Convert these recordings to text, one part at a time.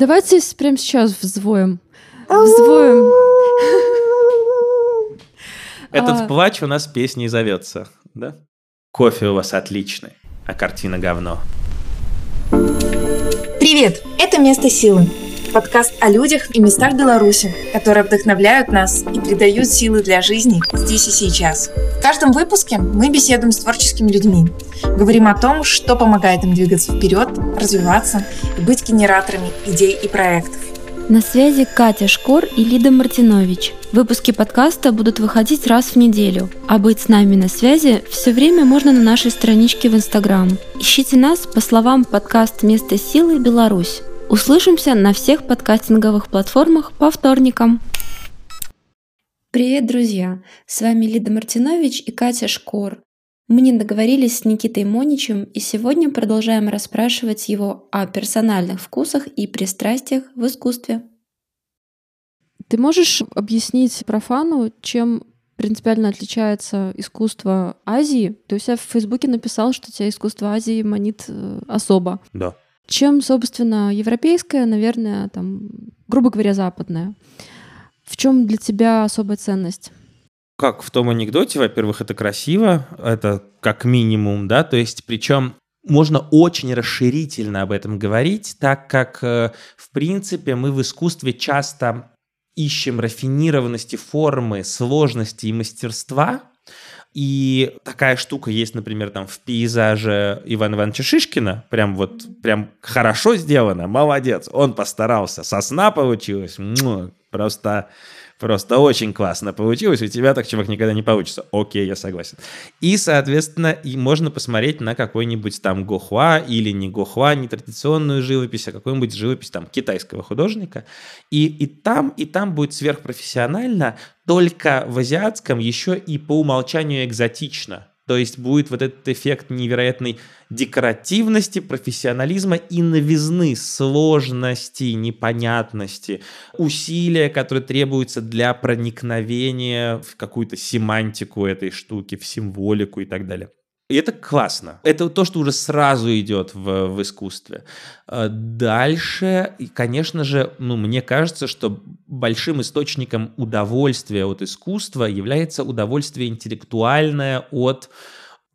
Давайте прямо сейчас взвоем. Взвоем. Этот А. плач у нас песней зовется, да? Кофе у вас отличный, а картина говно. Привет! Это «Место силы» – подкаст о людях и местах Беларуси, которые вдохновляют нас и придают силы для жизни здесь и сейчас. В каждом выпуске мы беседуем с творческими людьми, говорим о том, что помогает им двигаться вперед, развиваться и быть генераторами идей и проектов. На связи Катя Шкор и Лида Мартинович. Выпуски подкаста будут выходить раз в неделю, а быть с нами на связи все время можно на нашей страничке в Инстаграм. Ищите нас по словам подкаст «Место силы Беларусь». Услышимся на всех подкастинговых платформах по вторникам. Привет, друзья! С вами Лида Мартинович и Катя Шкор. Мы не договорились с Никитой Моничем и сегодня продолжаем расспрашивать его о персональных вкусах и пристрастиях в искусстве. Ты можешь объяснить профану, чем принципиально отличается искусство Азии? Ты у себя в Фейсбуке написал, что тебя искусство Азии манит э, особо. Да. Чем, собственно, европейское, наверное, там, грубо говоря, западное? В чем для тебя особая ценность? Как в том анекдоте, во-первых, это красиво, это как минимум, да, то есть причем можно очень расширительно об этом говорить, так как, э, в принципе, мы в искусстве часто ищем рафинированности формы, сложности и мастерства, и такая штука есть, например, там в пейзаже Ивана Ивановича Шишкина. Прям вот, прям хорошо сделано, молодец. Он постарался. Сосна получилась. Просто, просто очень классно получилось. У тебя так, чувак, никогда не получится. Окей, я согласен. И, соответственно, и можно посмотреть на какой-нибудь там Гохуа или не Гохуа, не традиционную живопись, а какую-нибудь живопись там китайского художника. И, и там, и там будет сверхпрофессионально, только в азиатском еще и по умолчанию экзотично. То есть будет вот этот эффект невероятной декоративности, профессионализма и новизны, сложности, непонятности, усилия, которые требуются для проникновения в какую-то семантику этой штуки, в символику и так далее. И это классно. Это то, что уже сразу идет в, в искусстве. Э, Дальше, конечно же, ну, мне кажется, что большим источником удовольствия от искусства является удовольствие интеллектуальное от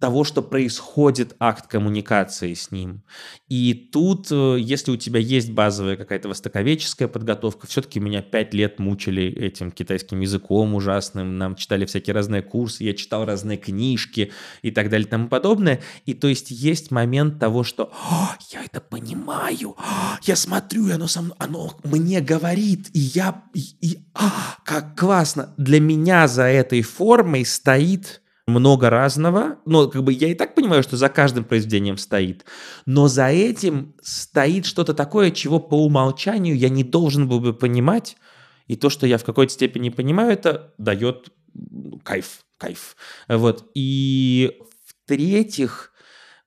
того, что происходит акт коммуникации с ним. И тут, э, если у тебя есть базовая какая-то востоковеческая подготовка, все-таки меня пять лет мучили этим китайским языком ужасным, нам читали всякие разные курсы, я читал разные книжки и так далее и тому подобное. И то есть есть момент того, что «О, я это понимаю, а, я смотрю, и оно, со мной, оно мне говорит, и я... И, и- а, как классно! Для меня за этой формой стоит много разного. Но как бы я и так понимаю, что за каждым произведением стоит. Но за этим стоит что-то такое, чего по умолчанию я не должен был бы понимать. И то, что я в какой-то степени понимаю, это дает кайф, кайф. Вот. И в-третьих,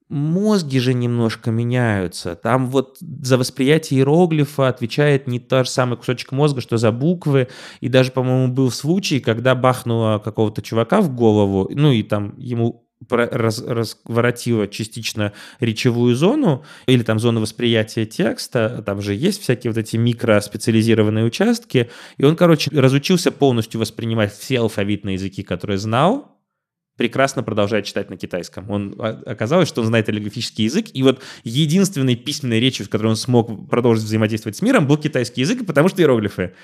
мозги же немножко меняются. Там вот за восприятие иероглифа отвечает не тот же самый кусочек мозга, что за буквы. И даже, по-моему, был случай, когда бахнуло какого-то чувака в голову, ну и там ему раз- разворотило частично речевую зону или там зону восприятия текста, там же есть всякие вот эти микроспециализированные участки, и он, короче, разучился полностью воспринимать все алфавитные языки, которые знал, прекрасно продолжает читать на китайском. Он оказалось, что он знает аллиграфический язык, и вот единственной письменной речью, в которой он смог продолжить взаимодействовать с миром, был китайский язык, потому что иероглифы.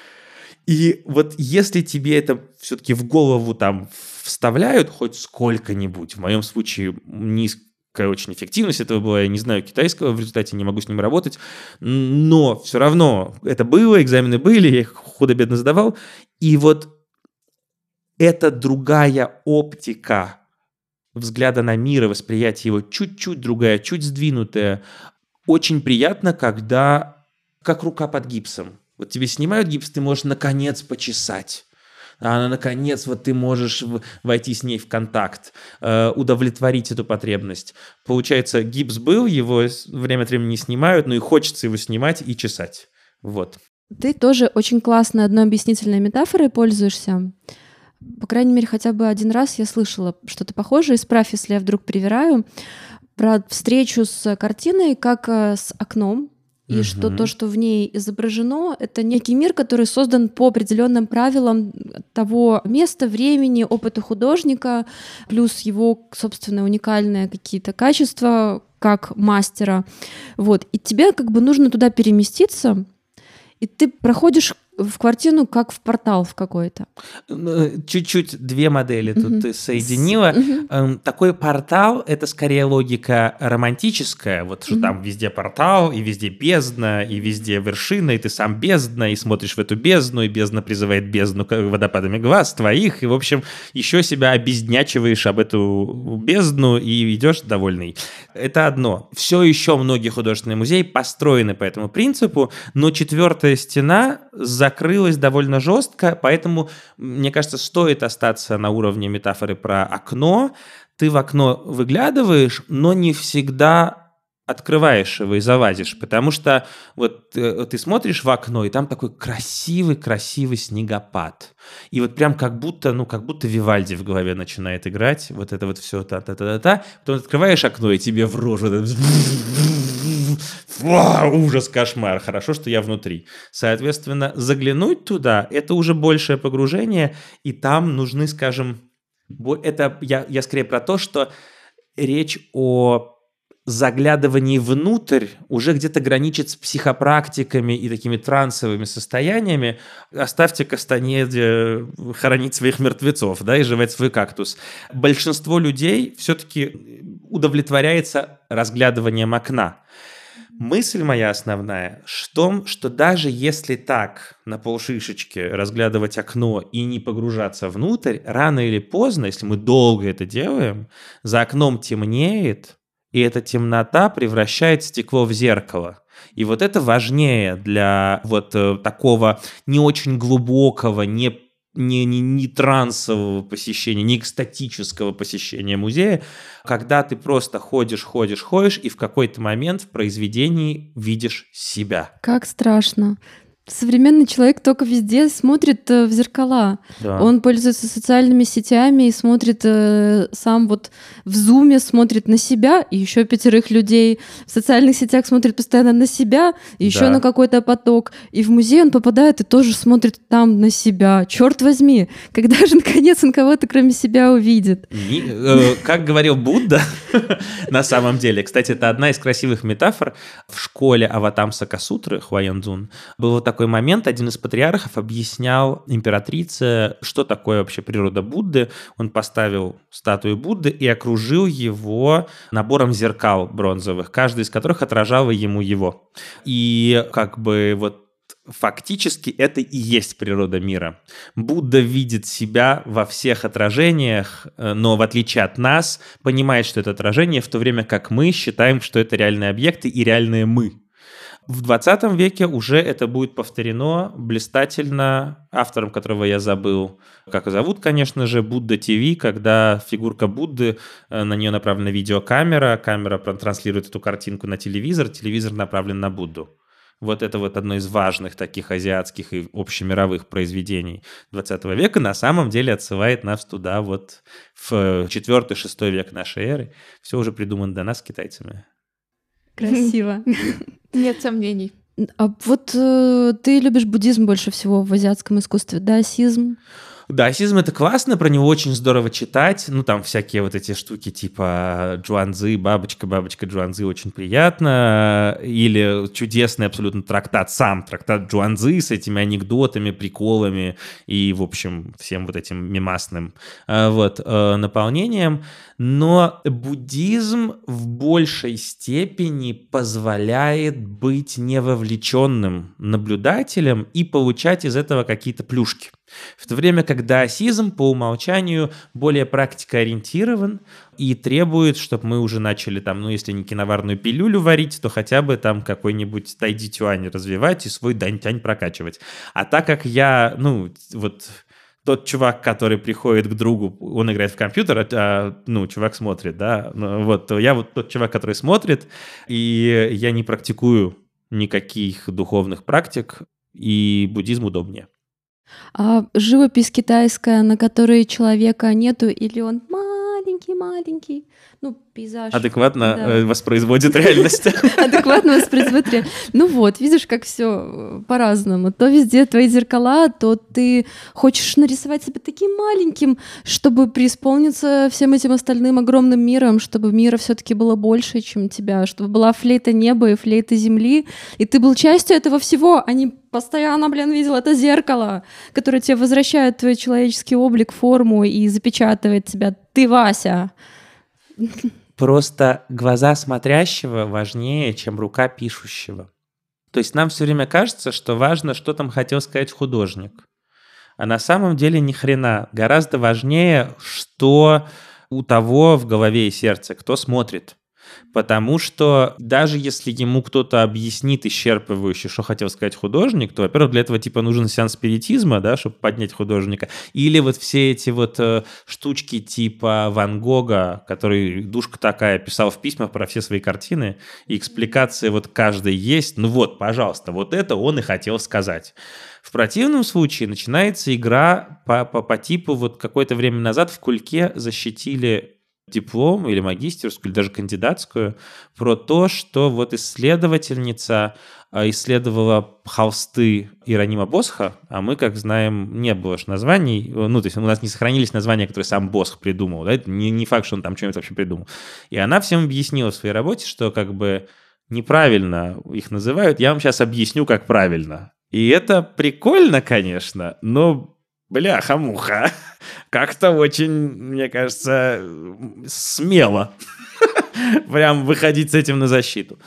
И вот если тебе это все-таки в голову там вставляют хоть сколько-нибудь, в моем случае низкая очень эффективность этого была, я не знаю китайского, в результате не могу с ним работать, но все равно это было, экзамены были, я их худо-бедно сдавал, и вот это другая оптика взгляда на мир и восприятия его, чуть-чуть другая, чуть сдвинутая. Очень приятно, когда как рука под гипсом. Вот тебе снимают гипс, ты можешь наконец почесать. А она, наконец, вот ты можешь войти с ней в контакт, э, удовлетворить эту потребность. Получается, гипс был, его время от времени не снимают, но и хочется его снимать и чесать. Вот. Ты тоже очень классной одной объяснительной метафорой пользуешься. По крайней мере, хотя бы один раз я слышала что-то похожее. Исправь, если я вдруг привираю. Про встречу с картиной, как э, с окном. и угу. что то, что в ней изображено, это некий мир, который создан по определенным правилам того места, времени, опыта художника, плюс его, собственно, уникальные какие-то качества как мастера. Вот. И тебе как бы нужно туда переместиться, и ты проходишь в картину как в портал в какой-то. Ну, чуть-чуть две модели тут ты соединила. Эм, такой портал — это скорее логика романтическая, вот что там везде портал, и везде бездна, и везде вершина, и ты сам бездна, и смотришь в эту бездну, и бездна призывает бездну водопадами глаз твоих, и, в общем, еще себя обезднячиваешь об эту бездну и идешь довольный. Это одно. Все еще многие художественные музеи построены по этому принципу, но четвертая стена за закрылась довольно жестко, поэтому, мне кажется, стоит остаться на уровне метафоры про окно. Ты в окно выглядываешь, но не всегда открываешь его и завазишь, потому что вот э, ты смотришь в окно, и там такой красивый-красивый снегопад. И вот прям как будто, ну, как будто Вивальди в голове начинает играть, вот это вот все та-та-та-та-та. Потом открываешь окно, и тебе в рожу ужас, кошмар. Хорошо, что я внутри. Соответственно, заглянуть туда – это уже большее погружение, и там нужны, скажем, это я, я скорее про то, что речь о заглядывании внутрь уже где-то граничит с психопрактиками и такими трансовыми состояниями. Оставьте Кастанеде хоронить своих мертвецов, да, и жевать свой кактус. Большинство людей все-таки удовлетворяется разглядыванием окна. Мысль моя основная в том, что даже если так на полшишечки разглядывать окно и не погружаться внутрь, рано или поздно, если мы долго это делаем, за окном темнеет, и эта темнота превращает стекло в зеркало. И вот это важнее для вот э, такого не очень глубокого, не не, не, не трансового посещения, не экстатического посещения музея, когда ты просто ходишь, ходишь, ходишь, и в какой-то момент в произведении видишь себя. Как страшно. Современный человек только везде смотрит э, в зеркала. Да. Он пользуется социальными сетями и смотрит э, сам вот в зуме, смотрит на себя и еще пятерых людей. В социальных сетях смотрит постоянно на себя, и еще да. на какой-то поток. И в музей он попадает и тоже смотрит там на себя. Черт возьми, когда же наконец он кого-то кроме себя увидит? Не, э, как говорил Будда, на самом деле, кстати, это одна из красивых метафор в школе Аватам Сакасутры Хуаянзун. Был вот такой момент, один из патриархов объяснял императрице, что такое вообще природа Будды. Он поставил статую Будды и окружил его набором зеркал бронзовых, каждый из которых отражал ему его. И как бы вот Фактически это и есть природа мира. Будда видит себя во всех отражениях, э, но в отличие от нас, понимает, что это отражение, в то время как мы считаем, что это реальные объекты и реальные мы. В 20 веке уже это будет повторено блистательно автором, которого я забыл. Как зовут, конечно же, Будда ТВ, когда фигурка Будды, э, на нее направлена видеокамера, камера транслирует эту картинку на телевизор, телевизор направлен на Будду. Вот это вот одно из важных таких азиатских и общемировых произведений 20 века на самом деле отсылает нас туда вот в 4-6 век нашей эры. Все уже придумано до нас китайцами. Красиво. Нет сомнений. А вот э, ты любишь буддизм больше всего в азиатском искусстве, да, сизм? Даосизм — это классно, про него очень здорово читать. Ну, там всякие вот эти штуки типа Джуанзы, бабочка, бабочка Джуанзы очень приятно. Или чудесный абсолютно трактат, сам трактат Джуанзы с этими анекдотами, приколами и, в общем, всем вот этим мемасным э, вот, э, наполнением. Но буддизм в большей степени позволяет быть невовлеченным наблюдателем и получать из этого какие-то плюшки. В то время как даосизм по умолчанию более практикоориентирован и требует, чтобы мы уже начали там, ну если не киноварную пилюлю варить, то хотя бы там какой-нибудь тайди тюань развивать и свой дань-тянь прокачивать. А так как я, ну вот тот чувак, который приходит к другу, он играет в компьютер, а, ну, чувак смотрит, да, ну, вот, я вот тот чувак, который смотрит, и я не практикую никаких духовных практик, и буддизм удобнее. А живопись китайская, на которой человека нету, или он маленький-маленький. Ну, пейзаж. Адекватно Да. э, воспроизводит реальность. адекватно воспроизводит ре- Ну вот, видишь, как все по-разному. То везде твои зеркала, то ты хочешь нарисовать себя таким маленьким, чтобы преисполниться всем этим остальным огромным миром, чтобы мира все-таки было больше, чем тебя, чтобы была флейта неба и флейта земли, и ты был частью этого всего, а не постоянно, блин, видел это зеркало, которое тебе возвращает твой человеческий облик, форму и запечатывает тебя. Ты Вася. Просто глаза смотрящего важнее, чем рука пишущего. То есть нам все время кажется, что важно, что там хотел сказать художник. А на самом деле ни хрена. Гораздо важнее, что у того в голове и сердце, кто смотрит. Потому что даже если ему кто-то объяснит исчерпывающе, что хотел сказать художник, то, во-первых, для этого типа нужен сеанс спиритизма, да, чтобы поднять художника. Или вот все эти вот э, штучки типа Ван Гога, который душка такая писал в письмах про все свои картины, и экспликация вот каждой есть. Ну вот, пожалуйста, вот это он и хотел сказать. В противном случае начинается игра по, по, по типу вот какое-то время назад в Кульке защитили диплом или магистерскую, или даже кандидатскую, про то, что вот исследовательница а, исследовала холсты Иеронима Босха, а мы, как знаем, не было ж названий, ну, то есть у нас не сохранились названия, которые сам Босх придумал, да, это не, не факт, что он там что-нибудь вообще придумал. И она всем объяснила в своей работе, что как бы неправильно их называют, я вам сейчас объясню, как правильно. И это прикольно, конечно, но бляха-муха, как-то очень, мне кажется, смело прям выходить с этим на защиту.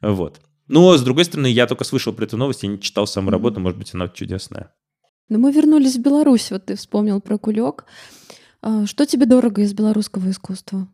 Вот. Но, с другой стороны, я только слышал про эту новость, я не читал саму работу, может быть, она чудесная. Но мы вернулись в Беларусь, вот ты вспомнил про кулек. А, Что тебе дорого из белорусского искусства?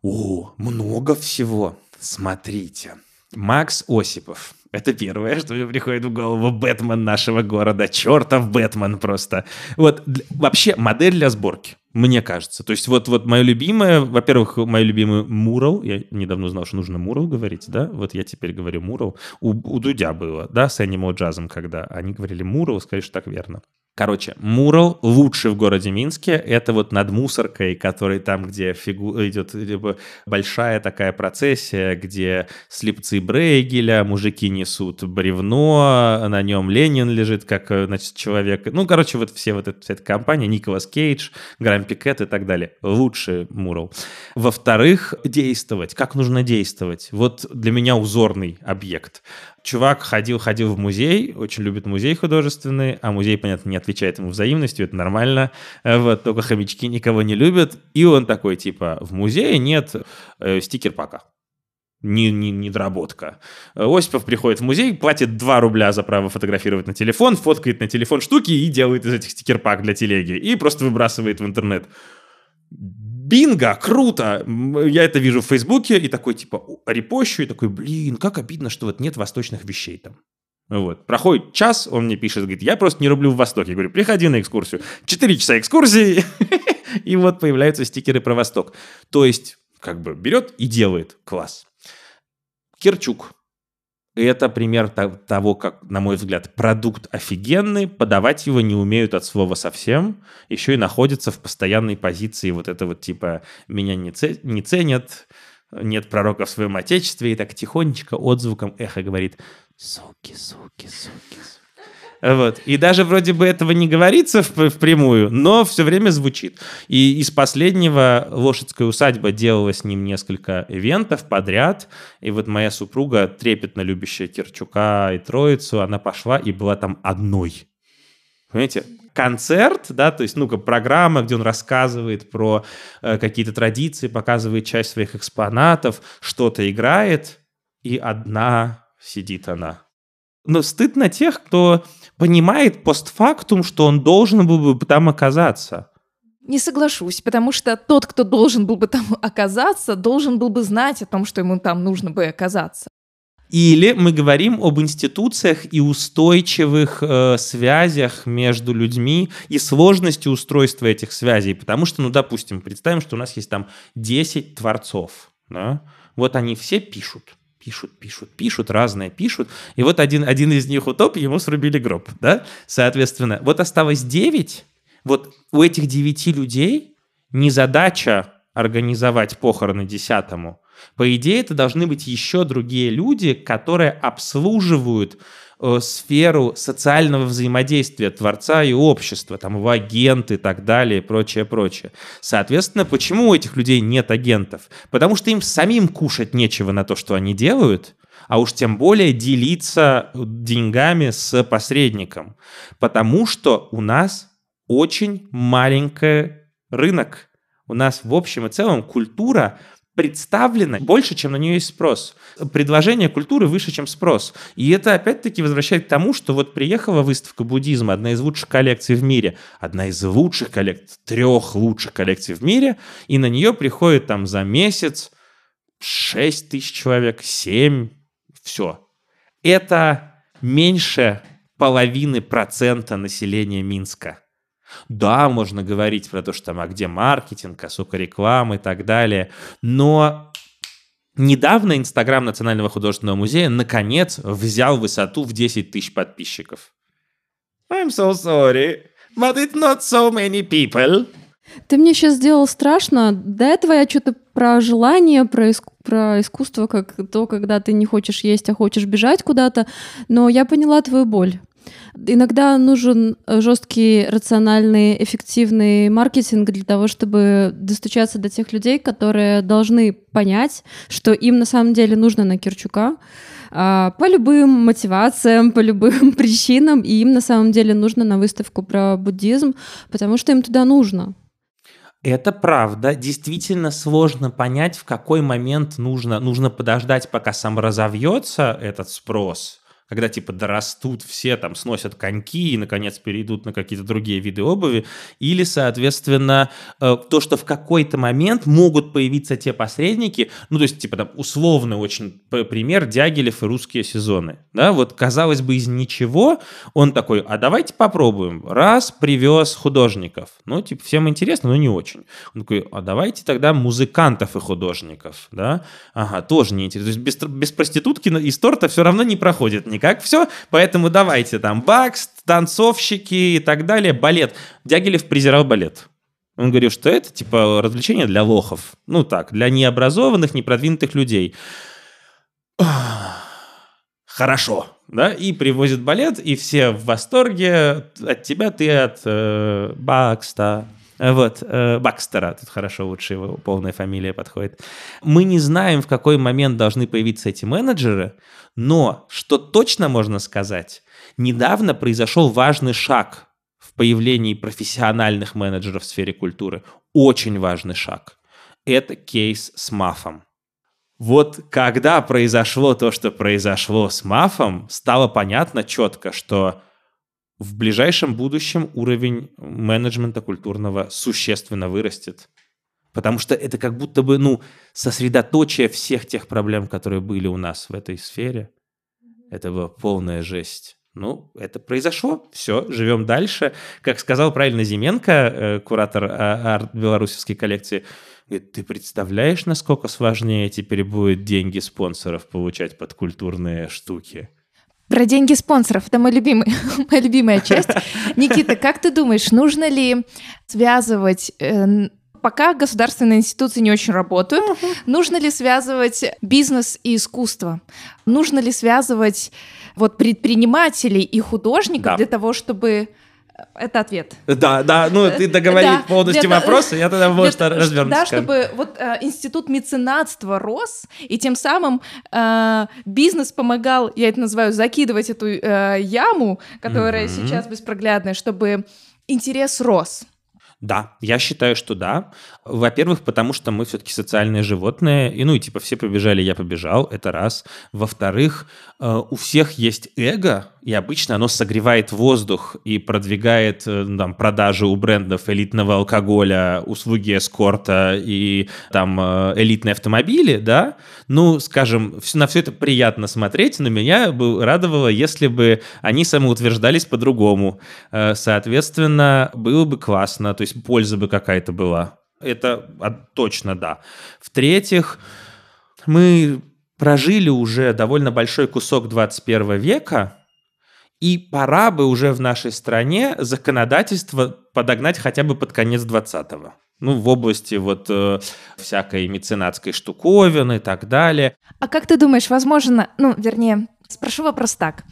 О, много всего. Смотрите. Макс Осипов. Это первое, что мне приходит в голову. Бэтмен нашего города. Чертов Бэтмен просто. Вот, вообще, модель для сборки, мне кажется. То есть вот, вот мое любимое, во-первых, мой любимый Мурал. Я недавно узнал, что нужно Мурал говорить, да? Вот я теперь говорю Мурал. У, у Дудя было, да, с Animal Jazz'ом, когда они говорили Мурал, что так верно. Короче, Мурал лучший в городе Минске. Это вот над мусоркой, который там, где фигу... идет либо большая такая процессия, где слепцы Брейгеля, мужики несут бревно, на нем Ленин лежит, как э, значит, человек. Ну, короче, вот все вот эта, вся эта компания, Николас Кейдж, Грам Пикет и так далее. Лучший Мурал. Во-вторых, действовать. Как нужно действовать? Вот для меня узорный объект. Чувак ходил-ходил в музей, очень любит музей художественный, а музей, понятно, не отвечает ему взаимностью, это нормально. Э, Вот, только хомячки никого не любят. И он такой, типа, в музее нет э, стикер-пака. Не, не, недоработка. Э, Осипов приходит в музей, платит 2 рубля за право фотографировать на телефон, фоткает на телефон штуки и делает из этих стикер-пак для телеги. И просто выбрасывает в интернет. Бинго, круто! Я это вижу в Фейсбуке и такой, типа, репощу, и такой, блин, как обидно, что вот нет восточных вещей там. Вот. Проходит час, он мне пишет, говорит, я просто не люблю в Востоке. Я говорю, приходи на экскурсию. Четыре часа экскурсии, и вот появляются стикеры про Восток. То есть, как бы, берет и делает. Класс. Керчук. Это пример то- того, как, на мой взгляд, продукт офигенный, подавать его не умеют от слова совсем, еще и находятся в постоянной позиции вот это вот типа «меня не, не ценят», «нет пророка в своем отечестве», и так тихонечко отзвуком эхо говорит «суки, суки, суки». суки». Вот. И даже вроде бы этого не говорится впрямую, но все время звучит. И из последнего «Лошадская усадьба» делала с ним несколько ивентов подряд. И вот моя супруга, трепетно любящая Керчука и Троицу, она пошла и была там одной. Понимаете? Концерт, да, то есть, ну-ка, программа, где он рассказывает про э, какие-то традиции, показывает часть своих экспонатов, что-то играет, и одна сидит она. Но стыдно тех, кто понимает постфактум, что он должен был бы там оказаться. Не соглашусь, потому что тот, кто должен был бы там оказаться, должен был бы знать о том, что ему там нужно бы оказаться. Или мы говорим об институциях и устойчивых э, связях между людьми и сложности устройства этих связей. Потому что, ну, допустим, представим, что у нас есть там 10 творцов. Да? Вот они все пишут. Пишут, пишут, пишут, разное пишут. И вот один, один из них утоп, ему срубили гроб. Да? Соответственно, вот осталось 9. Вот у этих 9 людей не задача организовать похороны десятому. По идее, это должны быть еще другие люди, которые обслуживают сферу социального взаимодействия творца и общества, там его агенты и так далее, прочее, прочее. Соответственно, почему у этих людей нет агентов? Потому что им самим кушать нечего на то, что они делают, а уж тем более делиться деньгами с посредником. Потому что у нас очень маленький рынок. У нас в общем и целом культура представлена больше, чем на нее есть спрос. Предложение культуры выше, чем спрос. И это опять-таки возвращает к тому, что вот приехала выставка буддизма, одна из лучших коллекций в мире, одна из лучших коллекций, трех лучших коллекций в мире, и на нее приходит там за месяц 6 тысяч человек, 7, все. Это меньше половины процента населения Минска. Да, можно говорить про то, что там, а где маркетинг, а сука, реклама и так далее, но недавно Инстаграм Национального художественного музея наконец взял высоту в 10 тысяч подписчиков. I'm so sorry, but it's not so many people. Ты мне сейчас сделал страшно. До этого я что-то про желание, про, иску, про искусство, как то, когда ты не хочешь есть, а хочешь бежать куда-то. Но я поняла твою боль. Иногда нужен э, жесткий, рациональный, эффективный маркетинг для того, чтобы достучаться до тех людей, которые должны понять, что им на самом деле нужно на Кирчука а, по любым мотивациям, по любым причинам, и им на самом деле нужно на выставку про буддизм, потому что им туда нужно. Это правда. Действительно сложно понять, в какой момент нужно, нужно подождать, пока сам разовьется этот спрос, когда типа дорастут все, там сносят коньки и, наконец, перейдут на какие-то другие виды обуви, или, соответственно, э, то, что в какой-то момент могут появиться те посредники, ну, то есть, типа, там, условный очень пример Дягилев и русские сезоны, да, вот, казалось бы, из ничего он такой, а давайте попробуем, раз, привез художников, ну, типа, всем интересно, но не очень. Он такой, а давайте тогда музыкантов и художников, да, ага, тоже неинтересно, то есть без, без проститутки из торта все равно не проходит никак, как все, поэтому давайте там бакс, танцовщики и так далее, балет. Дягилев презирал балет. Он говорил, что это типа развлечение для лохов. Ну так, для необразованных, непродвинутых людей. Хорошо, да, и привозит балет, и все в восторге от тебя, ты от э, Бакста, вот, э, Бакстера, тут хорошо, лучше его полная фамилия подходит. Мы не знаем, в какой момент должны появиться эти менеджеры, но что точно можно сказать, недавно произошел важный шаг в появлении профессиональных менеджеров в сфере культуры. Очень важный шаг. Это кейс с Мафом. Вот когда произошло то, что произошло с Мафом, стало понятно четко, что в ближайшем будущем уровень менеджмента культурного существенно вырастет. Потому что это как будто бы, ну, сосредоточие всех тех проблем, которые были у нас в этой сфере. Это была полная жесть. Ну, это произошло, все, живем дальше. Как сказал правильно Зименко, э, куратор а, арт белорусской коллекции, говорит, ты представляешь, насколько сложнее теперь будет деньги спонсоров получать под культурные штуки? Про деньги спонсоров. Это мой любимый, моя любимая часть. Никита, как ты думаешь, нужно ли связывать э, пока государственные институции не очень работают. Uh-huh. Нужно ли связывать бизнес и искусство? Нужно ли связывать вот предпринимателей и художников да. для того, чтобы это ответ. Да, да, ну ты договори да, полностью для, вопросы, я тогда вот развернусь. Да, чтобы вот э, институт меценатства рос, и тем самым э, бизнес помогал, я это называю, закидывать эту э, яму, которая mm-hmm. сейчас беспроглядная, чтобы интерес рос. Да, я считаю, что да. Во-первых, потому что мы все-таки социальные животные, и ну и типа все побежали, я побежал, это раз. Во-вторых, э, у всех есть эго, и обычно оно согревает воздух и продвигает э, там, продажи у брендов элитного алкоголя, услуги эскорта и там э, элитные автомобили, да, ну, скажем, на все это приятно смотреть, но меня бы радовало, если бы они самоутверждались по-другому. Соответственно, было бы классно, то есть польза бы какая-то была. Это точно да. В-третьих, мы прожили уже довольно большой кусок 21 века, и пора бы уже в нашей стране законодательство подогнать хотя бы под конец 20-го. ну, в области вот э, всякой меценатской штуковины и так далее. А как ты думаешь, возможно, ну, вернее, спрошу вопрос так.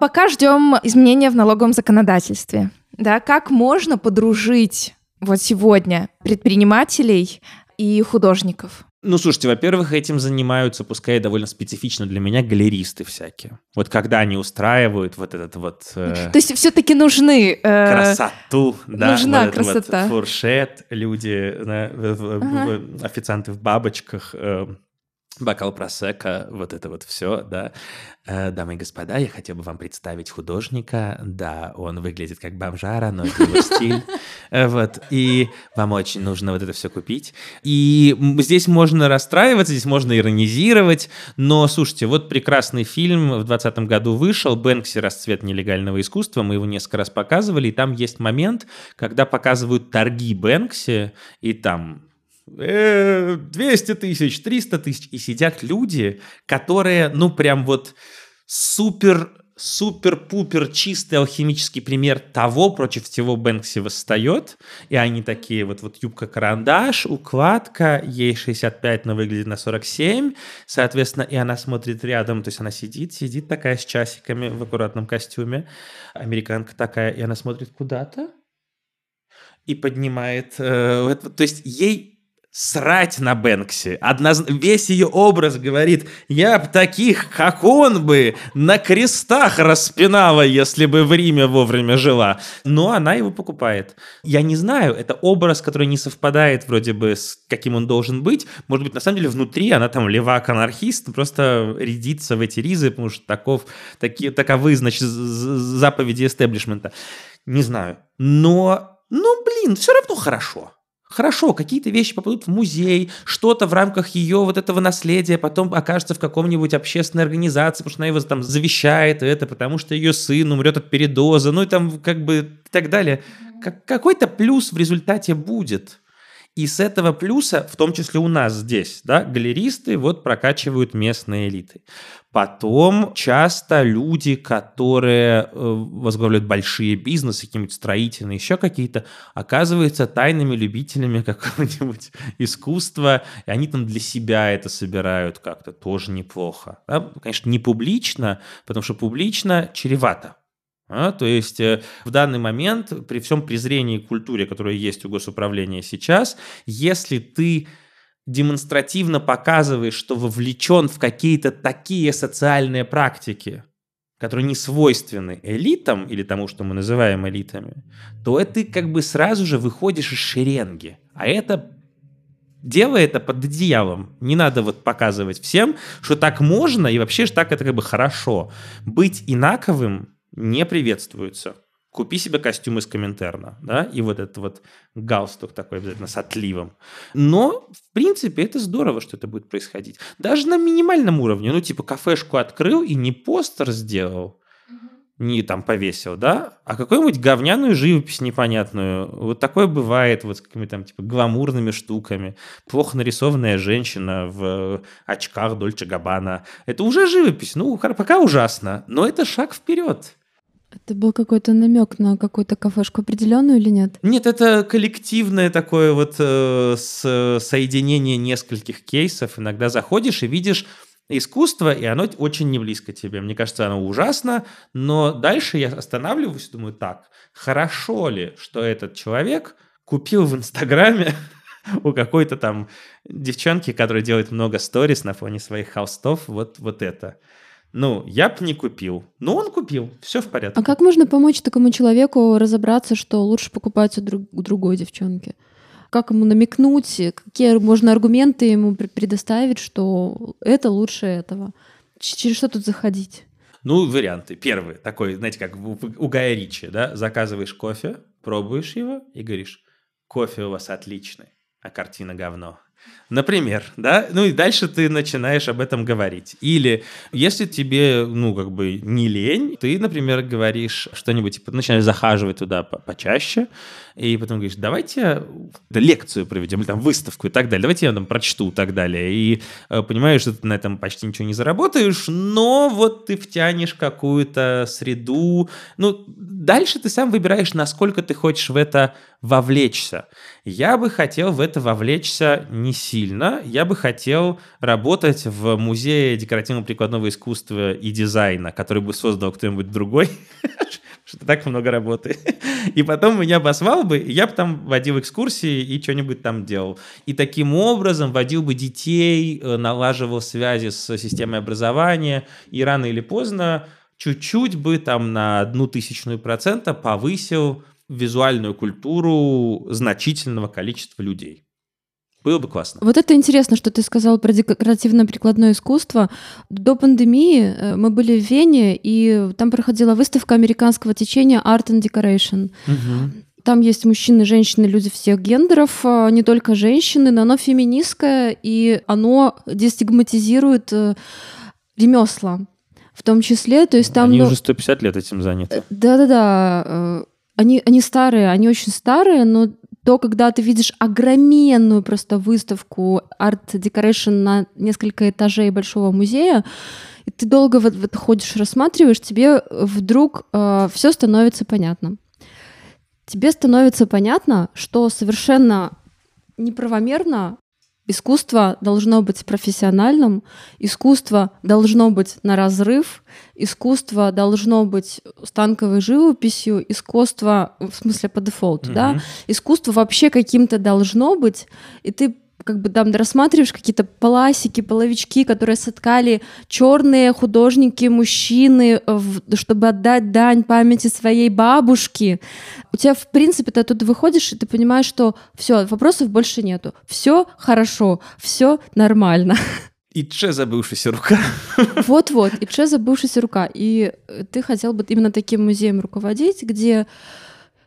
Пока ждем изменения в налоговом законодательстве, да, как можно подружить вот сегодня предпринимателей и художников? Ну, слушайте, во-первых, этим занимаются, пускай довольно специфично для меня, галеристы всякие. Вот когда они устраивают вот этот вот... Э, То есть все-таки нужны... Э, красоту, да. Нужна вот красота. Вот фуршет, люди, да, ага. официанты в бабочках, э, бокал просека, вот это вот все, да. Э, дамы и господа, я хотел бы вам представить художника. Да, он выглядит как бомжара, но это его стиль. Э, вот, и вам очень нужно вот это все купить. И здесь можно расстраиваться, здесь можно иронизировать, но, слушайте, вот прекрасный фильм в 2020 году вышел, «Бэнкси. Расцвет нелегального искусства», мы его несколько раз показывали, и там есть момент, когда показывают торги Бэнкси, и там 200 тысяч, 300 тысяч, и сидят люди, которые, ну, прям вот супер супер-пупер чистый алхимический пример того, против чего Бэнкси восстает, и они такие вот, вот юбка-карандаш, укладка, ей 65, но выглядит на 47, соответственно, и она смотрит рядом, то есть она сидит, сидит такая с часиками в аккуратном костюме, американка такая, и она смотрит куда-то, и поднимает, э, то есть ей срать на Бэнкси. Одноз... Весь ее образ говорит, я б таких, как он бы, на крестах распинала, если бы в Риме вовремя жила. Но она его покупает. Я не знаю, это образ, который не совпадает вроде бы с каким он должен быть. Может быть, на самом деле внутри она там левак-анархист, просто рядится в эти ризы, потому что таков, такие, таковы, значит, заповеди эстеблишмента. Не знаю. Но, ну, блин, все равно хорошо. Хорошо, какие-то вещи попадут в музей, что-то в рамках ее вот этого наследия потом окажется в каком-нибудь общественной организации, потому что она его там завещает это, потому что ее сын умрет от передоза, ну и там как бы и так далее. Как, какой-то плюс в результате будет. И с этого плюса, в том числе у нас здесь, да, галеристы вот прокачивают местные элиты. Потом часто люди, которые э, возглавляют большие бизнесы, какие-нибудь строительные, еще какие-то, оказываются тайными любителями какого-нибудь искусства, и они там для себя это собирают как-то, тоже неплохо. Да? Конечно, не публично, потому что публично чревато. А, то есть э, в данный момент, при всем презрении к культуре, которая есть у госуправления сейчас, если ты демонстративно показываешь, что вовлечен в какие-то такие социальные практики, которые не свойственны элитам или тому, что мы называем элитами, то это как бы сразу же выходишь из шеренги. А это дело это под одеялом. Не надо вот показывать всем, что так можно, и вообще же так это как бы хорошо. Быть инаковым не приветствуется. Купи себе костюм из Коминтерна, да, и вот этот вот галстук такой обязательно с отливом. Но, в принципе, это здорово, что это будет происходить. Даже на минимальном уровне. Ну, типа, кафешку открыл и не постер сделал, не там повесил, да, а какую-нибудь говняную живопись непонятную. Вот такое бывает вот с какими-то там типа гламурными штуками. Плохо нарисованная женщина в очках Дольче Габбана. Это уже живопись. Ну, пока ужасно, но это шаг вперед. Это был какой-то намек на какую-то кафешку определенную или нет? Нет, это коллективное такое вот э, с, соединение нескольких кейсов. Иногда заходишь и видишь искусство, и оно очень не близко тебе. Мне кажется, оно ужасно, но дальше я останавливаюсь и думаю, так, хорошо ли, что этот человек купил в Инстаграме у какой-то там девчонки, которая делает много сторис на фоне своих холстов, вот, вот это. Ну, я бы не купил. Но он купил. Все в порядке. А как можно помочь такому человеку разобраться, что лучше покупать у, друг, у другой девчонки? Как ему намекнуть? Какие можно аргументы ему предоставить, что это лучше этого? Через что тут заходить? Ну, варианты. Первый, такой, знаете, как у Гая Ричи, да? Заказываешь кофе, пробуешь его и говоришь, кофе у вас отличный, а картина говно. Например, да, ну и дальше ты начинаешь об этом говорить. Или если тебе, ну, как бы не лень, ты, например, говоришь что-нибудь, типа, начинаешь захаживать туда по почаще, и потом говоришь, давайте лекцию проведем, или там выставку и так далее, давайте я там прочту и так далее. И э, понимаешь, что ты на этом почти ничего не заработаешь, но вот ты втянешь какую-то среду. Ну, дальше ты сам выбираешь, насколько ты хочешь в это вовлечься. Я бы хотел в это вовлечься не сильно. Я бы хотел работать в музее декоративно-прикладного искусства и дизайна, который бы создал кто-нибудь другой. что так много работы. И потом меня обозвал бы, я бы там водил экскурсии и что-нибудь там делал. И таким образом водил бы детей, э, налаживал связи с системой образования, и рано или поздно чуть-чуть бы там на одну тысячную процента повысил визуальную культуру значительного количества людей. Было бы классно. Вот это интересно, что ты сказал про декоративно-прикладное искусство. До пандемии э, мы были в Вене, и там проходила выставка американского течения Art and Decoration. Угу. Там есть мужчины, женщины, люди всех гендеров, а, не только женщины, но оно феминистское, и оно дестигматизирует э, ремесла в том числе. То есть там, Они ну, уже 150 лет этим заняты. Э, да-да-да. Они, они старые, они очень старые, но то, когда ты видишь огроменную просто выставку art decoration на несколько этажей большого музея, и ты долго вот, вот ходишь, рассматриваешь, тебе вдруг э, все становится понятно. Тебе становится понятно, что совершенно неправомерно Искусство должно быть профессиональным, искусство должно быть на разрыв, искусство должно быть станковой живописью, искусство, в смысле по дефолту, mm-hmm. да, искусство вообще каким-то должно быть, и ты как бы там рассматриваешь какие-то поласики, половички, которые соткали черные художники, мужчины, чтобы отдать дань памяти своей бабушки. У тебя, в принципе, ты оттуда выходишь, и ты понимаешь, что все, вопросов больше нету. Все хорошо, все нормально. И че забывшаяся рука. Вот-вот, и че забывшаяся рука. И ты хотел бы именно таким музеем руководить, где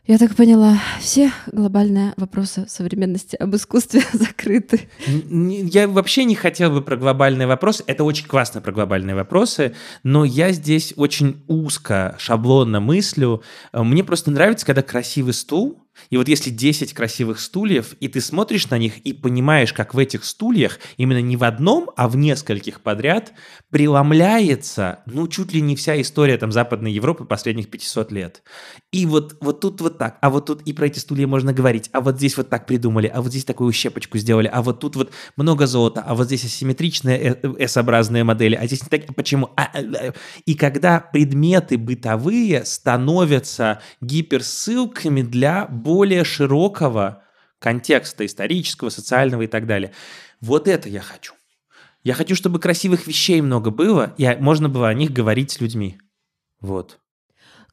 я так поняла, все глобальные вопросы современности об искусстве закрыты. Я вообще не хотел бы про глобальные вопросы. Это очень классно про глобальные вопросы, но я здесь очень узко, шаблонно мыслю. Мне просто нравится, когда красивый стул, и вот если 10 красивых стульев, и ты смотришь на них и понимаешь, как в этих стульях, именно не в одном, а в нескольких подряд, преломляется, ну, чуть ли не вся история там Западной Европы последних 500 лет. И вот, вот тут вот так, а вот тут и про эти стулья можно говорить, а вот здесь вот так придумали, а вот здесь такую щепочку сделали, а вот тут вот много золота, а вот здесь асимметричные S-образные модели, а здесь не так, почему? А, а, а. И когда предметы бытовые становятся гиперссылками для более широкого контекста исторического, социального и так далее. Вот это я хочу. Я хочу, чтобы красивых вещей много было, и можно было о них говорить с людьми. Вот.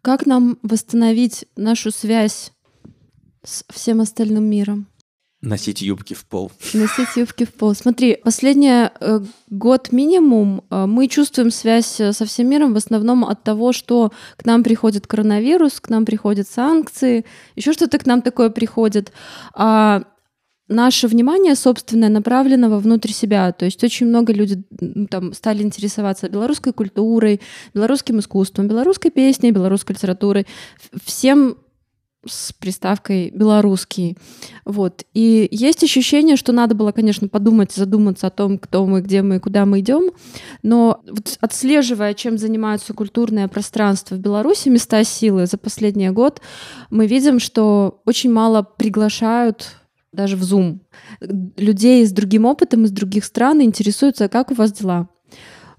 Как нам восстановить нашу связь с всем остальным миром? Носить юбки в пол. Носить юбки в пол. Смотри, последний э, год минимум э, мы чувствуем связь э, со всем миром в основном от того, что к нам приходит коронавирус, к нам приходят санкции, еще что-то к нам такое приходит. А наше внимание собственное направлено вовнутрь себя. То есть очень много людей там, стали интересоваться белорусской культурой, белорусским искусством, белорусской песней, белорусской литературой. Всем с приставкой белорусский. Вот. И есть ощущение, что надо было, конечно, подумать, задуматься о том, кто мы, где мы, куда мы идем. Но вот отслеживая, чем занимаются культурное пространство в Беларуси, места силы за последний год, мы видим, что очень мало приглашают даже в Zoom людей с другим опытом из других стран интересуются, как у вас дела.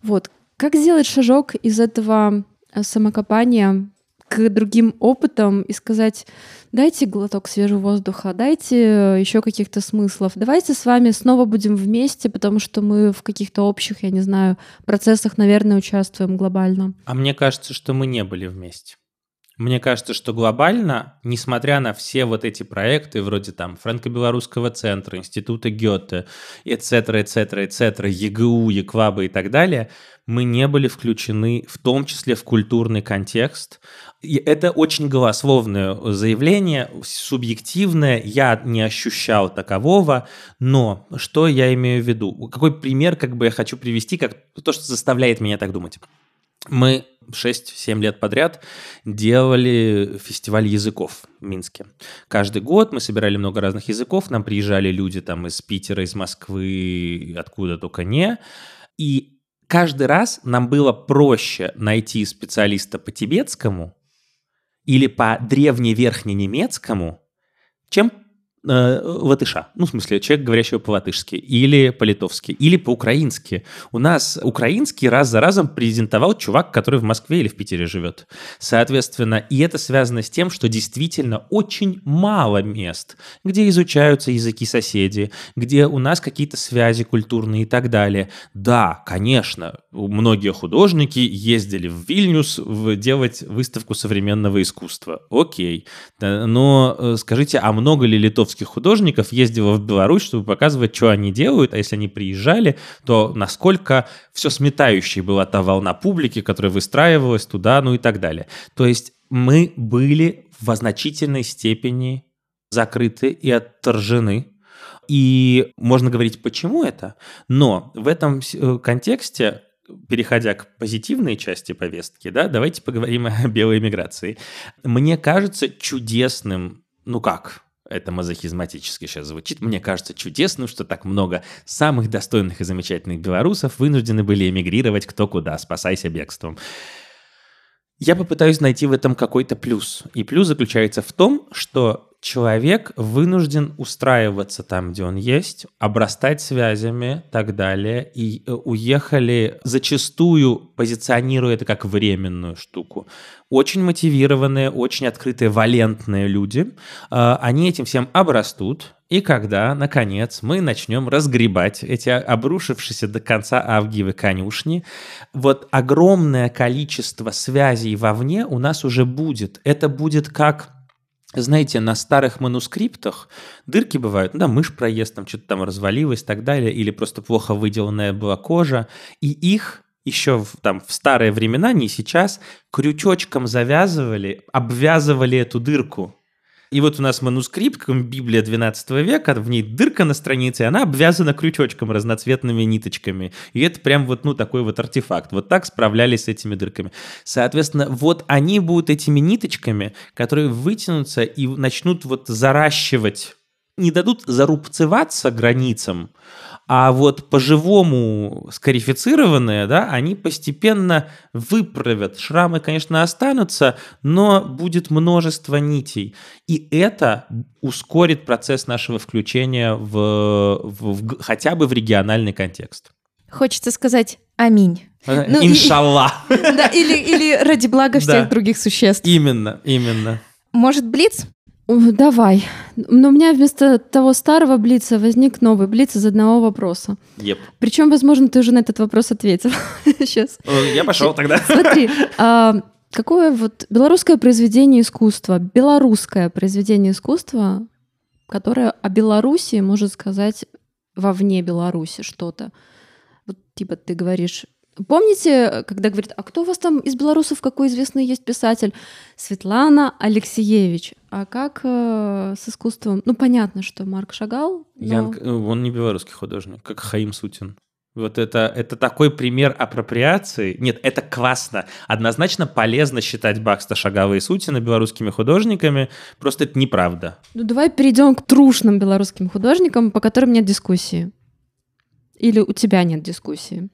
Вот. Как сделать шажок из этого самокопания к другим опытам и сказать, дайте глоток свежего воздуха, дайте э, еще каких-то смыслов, давайте с вами снова будем вместе, потому что мы в каких-то общих, я не знаю, процессах, наверное, участвуем глобально. А мне кажется, что мы не были вместе. Мне кажется, что глобально, несмотря на все вот эти проекты, вроде там Франко-Белорусского центра, Института Гёте, etc., etc., etc., ЕГУ, ЕКВАБа и так далее, мы не были включены в том числе в культурный контекст. И это очень голословное заявление, субъективное, я не ощущал такового, но что я имею в виду? Какой пример как бы я хочу привести, как то, что заставляет меня так думать? Мы 6-7 лет подряд делали фестиваль языков в Минске. Каждый год мы собирали много разных языков, нам приезжали люди там из Питера, из Москвы, откуда только не. И каждый раз нам было проще найти специалиста по тибетскому или по древневерхненемецкому, чем э, латыша. Ну, в смысле, человек, говорящего по-латышски, или по-литовски, или по-украински. У нас украинский раз за разом презентовал чувак, который в Москве или в Питере живет. Соответственно, и это связано с тем, что действительно очень мало мест, где изучаются языки соседей, где у нас какие-то связи культурные и так далее. Да, конечно, многие художники ездили в Вильнюс делать выставку современного искусства. Окей. Но э, скажите, а много ли литовских русских художников ездила в Беларусь, чтобы показывать, что они делают, а если они приезжали, то насколько все сметающей была та волна публики, которая выстраивалась туда, ну и так далее. То есть мы были в значительной степени закрыты и отторжены и можно говорить, почему это, но в этом э, контексте переходя к позитивной части повестки, да, давайте поговорим о белой миграции. Мне кажется чудесным, ну как, это мазохизматически сейчас звучит. Мне кажется чудесным, что так много самых достойных и замечательных белорусов вынуждены были эмигрировать кто куда, спасайся бегством. Я попытаюсь найти в этом какой-то плюс. И плюс заключается в том, что человек вынужден устраиваться там, где он есть, обрастать связями и так далее. И э, уехали зачастую, позиционируя это как временную штуку. Очень мотивированные, очень открытые, валентные люди. Э, они этим всем обрастут. И когда, наконец, мы начнем разгребать эти обрушившиеся до конца авгиевы конюшни, вот огромное количество связей вовне у нас уже будет. Это будет как знаете, на старых манускриптах дырки бывают, ну да, мышь проезд, там что-то там развалилось и так далее, или просто плохо выделанная была кожа, и их еще в, там в старые времена, не сейчас, крючочком завязывали, обвязывали эту дырку. И вот у нас манускрипт, Библия 12 века, в ней дырка на странице, и она обвязана крючочком, разноцветными ниточками. И это прям вот, ну, такой вот артефакт. Вот так справлялись с этими дырками. Соответственно, вот они будут этими ниточками, которые вытянутся и начнут вот заращивать не дадут зарубцеваться границам, а вот по-живому скарифицированные, да, они постепенно выправят. Шрамы, конечно, останутся, но будет множество нитей. И это ускорит процесс нашего включения в, в, в хотя бы в региональный контекст. Хочется сказать «Аминь». Э, ну, Иншалла. Да, или, или ради блага всех других существ. Именно, именно. Может, Блиц? Давай. Но у меня вместо того старого блица возник новый блиц из одного вопроса. Yep. Причем, возможно, ты уже на этот вопрос ответил. Сейчас. Э, я пошел тогда. Смотри, а, какое вот белорусское произведение искусства, белорусское произведение искусства, которое о Беларуси может сказать вовне Беларуси что-то? Вот типа ты говоришь, Помните, когда говорит, а кто у вас там из белорусов, какой известный есть писатель? Светлана Алексеевич. А как э, с искусством? Ну, понятно, что Марк Шагал. Но... Ян, э, он не белорусский художник, как Хаим Сутин. Вот это, это такой пример апроприации. Нет, это классно. Однозначно полезно считать Бакста, Шагала и Сутина белорусскими художниками. Просто это неправда. Ну, давай перейдем к трушным белорусским художникам, по которым нет дискуссии. Или у тебя нет дискуссии?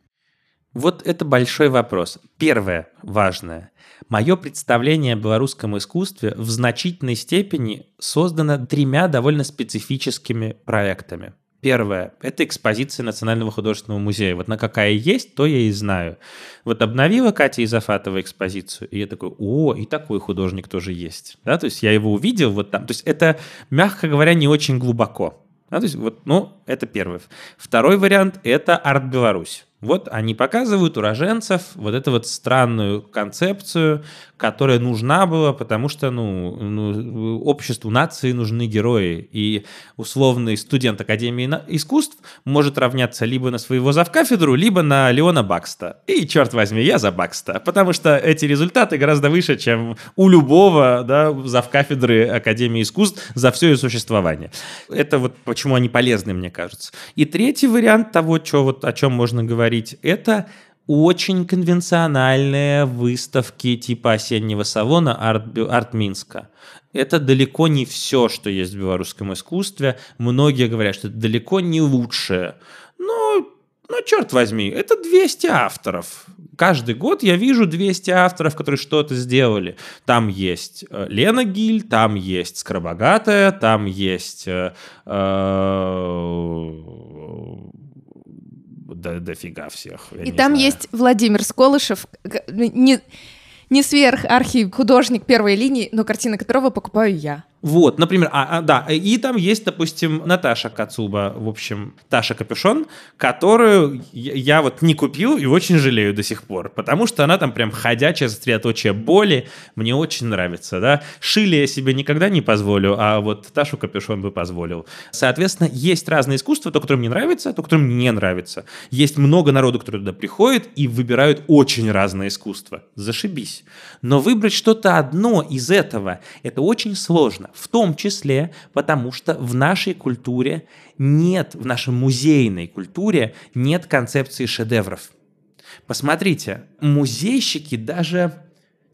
Вот это большой вопрос. Первое важное. Мое представление о белорусском искусстве в значительной степени создано тремя довольно специфическими проектами. Первое – это экспозиция Национального художественного музея. Вот на какая есть, то я и знаю. Вот обновила Катя Изафатова экспозицию, и я такой, о, и такой художник тоже есть. Да, то есть я его увидел вот там. То есть это, мягко говоря, не очень глубоко. Да, то есть вот, ну, это первый. Второй вариант – это арт Беларусь. Вот они показывают уроженцев вот эту вот странную концепцию, которая нужна была, потому что ну, ну, обществу нации нужны герои. И условный студент Академии искусств может равняться либо на своего завкафедру, либо на Леона Бакста. И, черт возьми, я за Бакста, потому что эти результаты гораздо выше, чем у любого да, завкафедры Академии искусств за все ее существование. Это вот почему они полезны, мне кажется. И третий вариант того, что вот, о чем можно говорить, говорить, это очень конвенциональные выставки типа осеннего салона арт, арт Минска. Это далеко не все, что есть в белорусском искусстве. Многие говорят, что это далеко не лучшее. Но Ну, черт возьми, это 200 авторов. Каждый год я вижу 200 авторов, которые что-то сделали. Там есть э, Лена Гиль, там есть Скоробогатая, там есть... Э, э, да, дофига всех. И там знаю. есть Владимир Сколышев, не, не сверх архи художник первой линии, но картины которого покупаю я. Вот, например, а, а, да, и там есть, допустим, Наташа Кацуба, в общем, Таша Капюшон, которую я, я вот не купил и очень жалею до сих пор, потому что она там прям ходячая сосредоточие боли, мне очень нравится, да. Шили я себе никогда не позволю, а вот Ташу Капюшон бы позволил. Соответственно, есть разные искусства, то, которое мне нравится, то, которое мне не нравится. Есть много народу, которые туда приходят и выбирают очень разное искусство. Зашибись. Но выбрать что-то одно из этого, это очень сложно в том числе потому, что в нашей культуре нет, в нашей музейной культуре нет концепции шедевров. Посмотрите, музейщики даже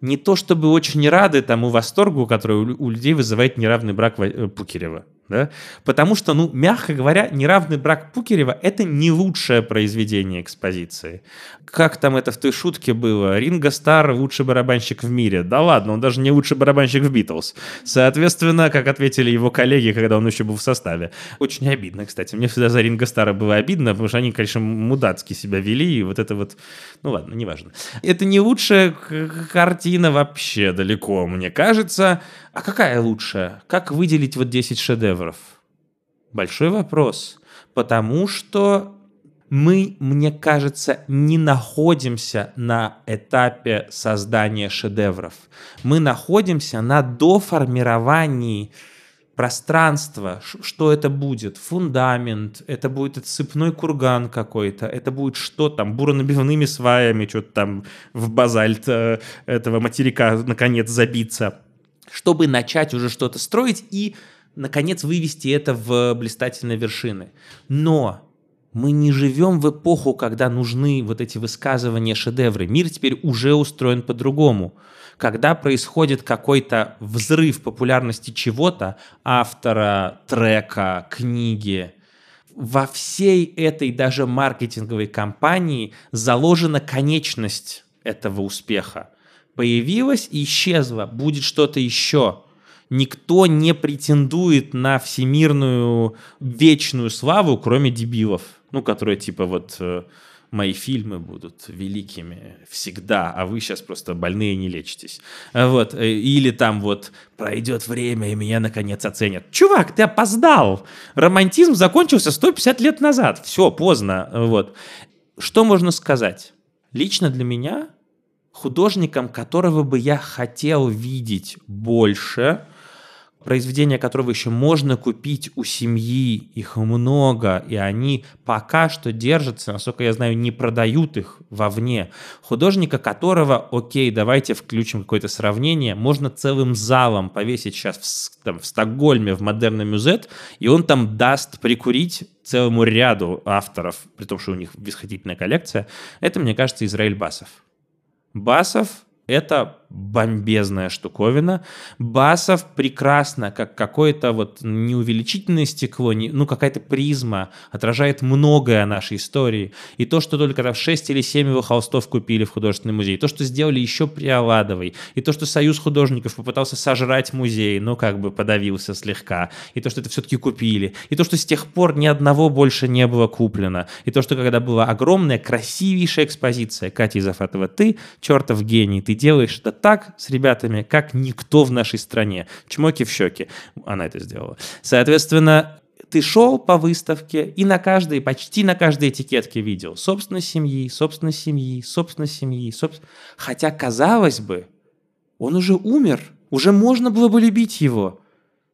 не то чтобы очень рады тому восторгу, который у людей вызывает неравный брак э, Пукерева да? Потому что, ну, мягко говоря, неравный брак Пукерева — это не лучшее произведение экспозиции. Как там это в той шутке было? Ринго Стар — лучший барабанщик в мире. Да ладно, он даже не лучший барабанщик в Битлз. Соответственно, как ответили его коллеги, когда он еще был в составе. Очень обидно, кстати. Мне всегда за Ринго Стара было обидно, потому что они, конечно, мудацки себя вели, и вот это вот... Ну ладно, неважно. Это не лучшая картина вообще далеко, мне кажется. А какая лучшая? Как выделить вот 10 шедевров? Большой вопрос. Потому что мы, мне кажется, не находимся на этапе создания шедевров. Мы находимся на доформировании пространства, что это будет, фундамент, это будет отсыпной курган какой-то, это будет что там, буронабивными сваями, что-то там в базальт э, этого материка наконец забиться чтобы начать уже что-то строить и, наконец, вывести это в блистательные вершины. Но мы не живем в эпоху, когда нужны вот эти высказывания, шедевры. Мир теперь уже устроен по-другому. Когда происходит какой-то взрыв популярности чего-то, автора, трека, книги, во всей этой даже маркетинговой кампании заложена конечность этого успеха появилась и исчезла, будет что-то еще. Никто не претендует на всемирную вечную славу, кроме дебилов, ну, которые типа вот э, мои фильмы будут великими всегда, а вы сейчас просто больные не лечитесь. Вот. Э, или там вот пройдет время, и меня наконец оценят. Чувак, ты опоздал! Романтизм закончился 150 лет назад. Все, поздно. Вот. Что можно сказать? Лично для меня художником, которого бы я хотел видеть больше, произведения которого еще можно купить у семьи, их много, и они пока что держатся, насколько я знаю, не продают их вовне. Художника, которого, окей, давайте включим какое-то сравнение, можно целым залом повесить сейчас в, там, в Стокгольме, в Модерном Мюзет, и он там даст прикурить целому ряду авторов, при том, что у них восхитительная коллекция. Это, мне кажется, Израиль Басов. Басов это бомбезная штуковина. Басов прекрасно, как какое-то вот неувеличительное стекло, не, ну какая-то призма, отражает многое о нашей истории. И то, что только там 6 или 7 его холстов купили в художественный музей, то, что сделали еще при Аладовой, и то, что Союз художников попытался сожрать музей, но как бы подавился слегка, и то, что это все-таки купили, и то, что с тех пор ни одного больше не было куплено, и то, что когда была огромная, красивейшая экспозиция, Катя Изафатова, ты чертов гений, ты делаешь это так с ребятами, как никто в нашей стране. Чмоки в щеки. Она это сделала. Соответственно, ты шел по выставке и на каждой, почти на каждой этикетке видел собственность семьи, собственность семьи, собственность семьи, собственно... Хотя, казалось бы, он уже умер, уже можно было бы любить его.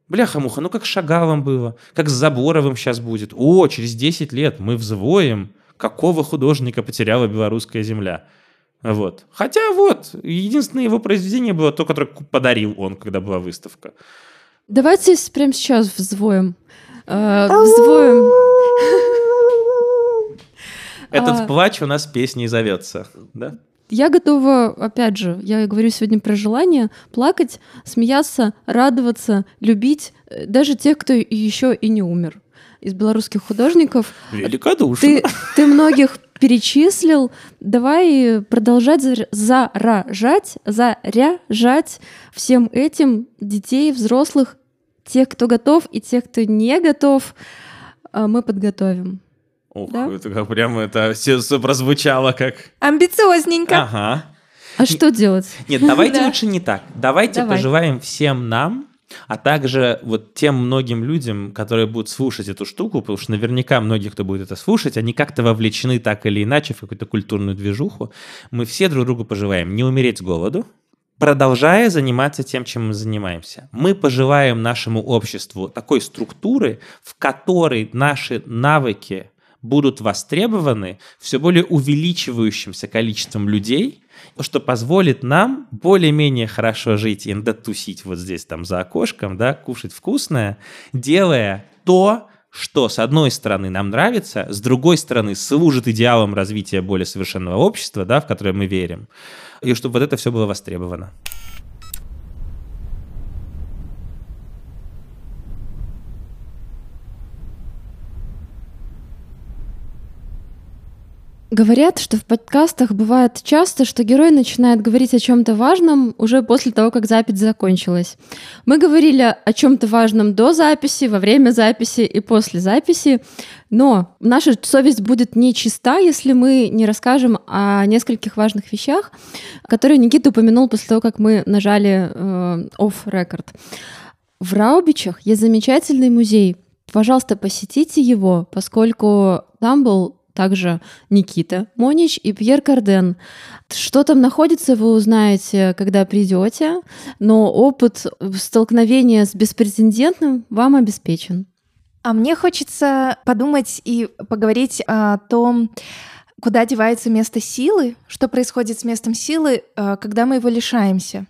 Бляха-муха, ну как с Шагалом было, как с Заборовым сейчас будет. О, через 10 лет мы взвоем, какого художника потеряла белорусская земля. Вот. Хотя вот, единственное его произведение было то, которое подарил он, когда была выставка. Давайте прямо сейчас взвоем. Э, взвоем. Этот а... плач у нас песней зовется, да? Я готова, опять же, я говорю сегодня про желание, плакать, смеяться, радоваться, любить э, даже тех, кто еще и не умер из белорусских художников. Великодушно. Ты, ты многих перечислил. Давай продолжать заражать, заряжать всем этим детей, взрослых, тех, кто готов, и тех, кто не готов, а, мы подготовим. Ох, да? это как прямо это все, все прозвучало как... Амбициозненько. Ага. А что делать? Нет, давайте лучше не так. Давайте пожелаем всем нам а также вот тем многим людям, которые будут слушать эту штуку, потому что наверняка многие, кто будет это слушать, они как-то вовлечены так или иначе в какую-то культурную движуху. Мы все друг другу пожелаем не умереть с голоду, продолжая заниматься тем, чем мы занимаемся. Мы пожелаем нашему обществу такой структуры, в которой наши навыки будут востребованы все более увеличивающимся количеством людей, что позволит нам более-менее хорошо жить и дотусить вот здесь там за окошком, да, кушать вкусное, делая то, что с одной стороны нам нравится, с другой стороны служит идеалом развития более совершенного общества, да, в которое мы верим, и чтобы вот это все было востребовано. Говорят, что в подкастах бывает часто, что герой начинает говорить о чем-то важном уже после того, как запись закончилась. Мы говорили о чем-то важном до записи, во время записи и после записи, но наша совесть будет не чиста, если мы не расскажем о нескольких важных вещах, которые Никита упомянул после того, как мы нажали э, off-record. В Раубичах есть замечательный музей. Пожалуйста, посетите его, поскольку там был также Никита Монич и Пьер Карден. Что там находится, вы узнаете, когда придете, но опыт столкновения с беспрецедентным вам обеспечен. А мне хочется подумать и поговорить о том, куда девается место силы, что происходит с местом силы, э, когда мы его лишаемся.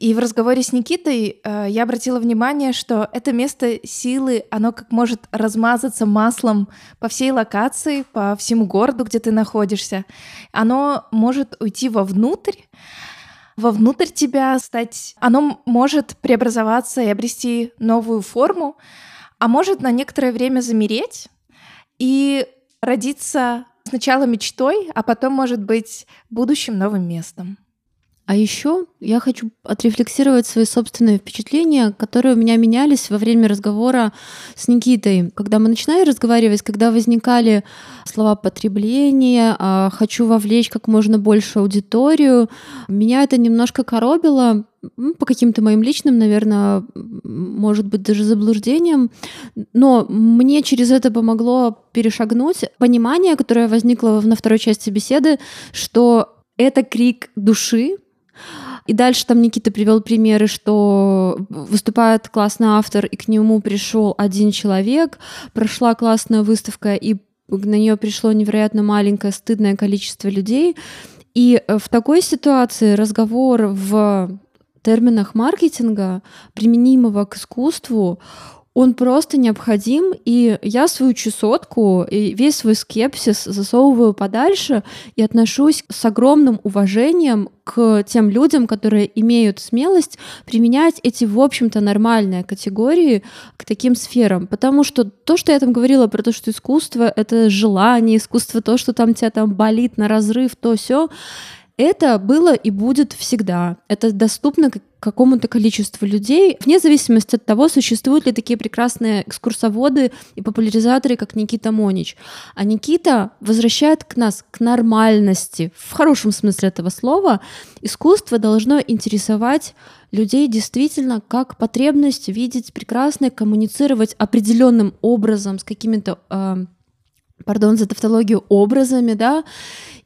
И в разговоре с Никитой э, я обратила внимание, что это место силы, оно как может размазаться маслом по всей локации, по всему городу, где ты находишься. Оно может уйти вовнутрь, вовнутрь тебя стать, оно может преобразоваться и обрести новую форму, а может на некоторое время замереть и родиться сначала мечтой, а потом, может быть, будущим новым местом. А еще я хочу отрефлексировать свои собственные впечатления, которые у меня менялись во время разговора с Никитой. Когда мы начинали разговаривать, когда возникали слова потребления, а, хочу вовлечь как можно больше аудиторию, меня это немножко коробило по каким-то моим личным, наверное, может быть, даже заблуждениям. Но мне через это помогло перешагнуть понимание, которое возникло на второй части беседы, что это крик души, и дальше там Никита привел примеры, что выступает классный автор, и к нему пришел один человек, прошла классная выставка, и на нее пришло невероятно маленькое, стыдное количество людей. И в такой ситуации разговор в терминах маркетинга, применимого к искусству, он просто необходим, и я свою чесотку и весь свой скепсис засовываю подальше и отношусь с огромным уважением к тем людям, которые имеют смелость применять эти, в общем-то, нормальные категории к таким сферам. Потому что то, что я там говорила про то, что искусство — это желание, искусство — то, что там тебя там болит на разрыв, то все это было и будет всегда. Это доступно какому-то количеству людей, вне зависимости от того, существуют ли такие прекрасные экскурсоводы и популяризаторы, как Никита Монич. А Никита возвращает к нас к нормальности, в хорошем смысле этого слова. Искусство должно интересовать людей действительно как потребность видеть прекрасное, коммуницировать определенным образом с какими-то э, пардон за тавтологию, образами, да,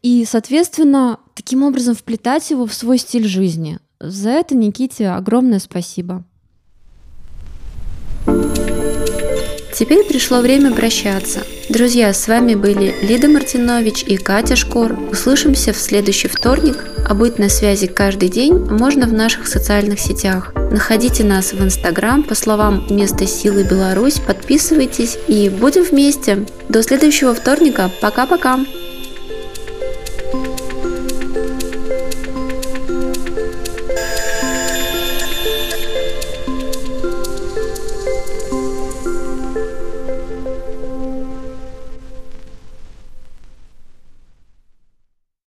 и, соответственно, таким образом вплетать его в свой стиль жизни. За это Никите огромное спасибо. Теперь пришло время прощаться. Друзья, с вами были Лида Мартинович и Катя Шкор. Услышимся в следующий вторник, а быть на связи каждый день можно в наших социальных сетях. Находите нас в Инстаграм по словам «Место силы Беларусь», подписывайтесь и будем вместе. До следующего вторника. Пока-пока!